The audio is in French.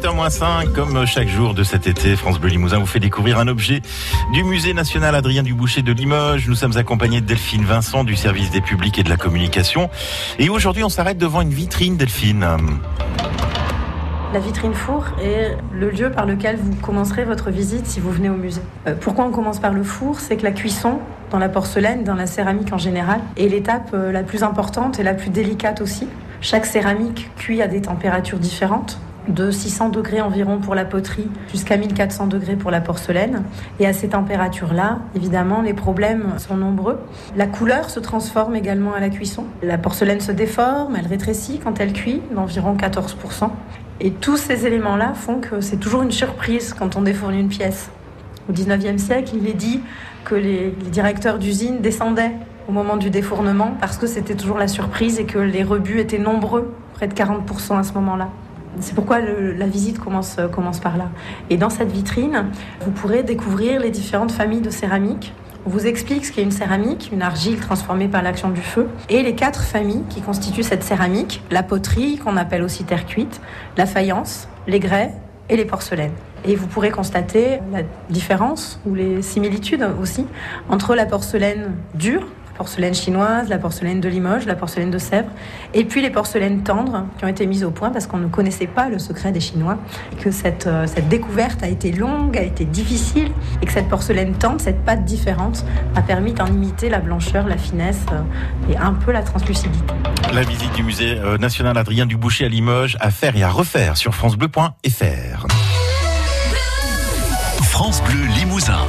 7h-5, comme chaque jour de cet été, France Bleu Limousin vous fait découvrir un objet du musée national Adrien Duboucher de Limoges. Nous sommes accompagnés de Delphine Vincent du service des publics et de la communication. Et aujourd'hui, on s'arrête devant une vitrine, Delphine. La vitrine four est le lieu par lequel vous commencerez votre visite si vous venez au musée. Euh, pourquoi on commence par le four? C'est que la cuisson, dans la porcelaine, dans la céramique en général, est l'étape euh, la plus importante et la plus délicate aussi. Chaque céramique cuit à des températures différentes de 600 degrés environ pour la poterie jusqu'à 1400 degrés pour la porcelaine. Et à ces températures-là, évidemment, les problèmes sont nombreux. La couleur se transforme également à la cuisson. La porcelaine se déforme, elle rétrécit quand elle cuit d'environ 14%. Et tous ces éléments-là font que c'est toujours une surprise quand on défourne une pièce. Au 19e siècle, il est dit que les, directeurs d'usine descendaient au moment du défournement parce que c'était toujours la surprise et que les rebuts étaient nombreux, près de 40% à ce moment-là. C'est pourquoi la visite commence, commence par là. Et dans cette vitrine, vous pourrez découvrir les différentes familles de céramique on vous explique ce qu'est une céramique, une argile transformée par l'action du feu, et les quatre familles qui constituent cette céramique, la poterie, qu'on appelle aussi terre cuite, la faïence, les grès et les porcelaines. Et vous pourrez constater la différence ou les similitudes aussi entre la porcelaine dure, porcelaine chinoise, la porcelaine de Limoges, la porcelaine de Sèvres, et puis les porcelaines tendres qui ont été mises au point parce qu'on ne connaissait pas le secret des Chinois, que cette, euh, cette découverte a été longue, a été difficile, et que cette porcelaine tendre, cette pâte différente, a permis d'en imiter la blancheur, la finesse euh, et un peu la translucidité. La visite du musée euh, national Adrien Duboucher à Limoges, à faire et à refaire sur francebleu.fr. France Bleu Limousin.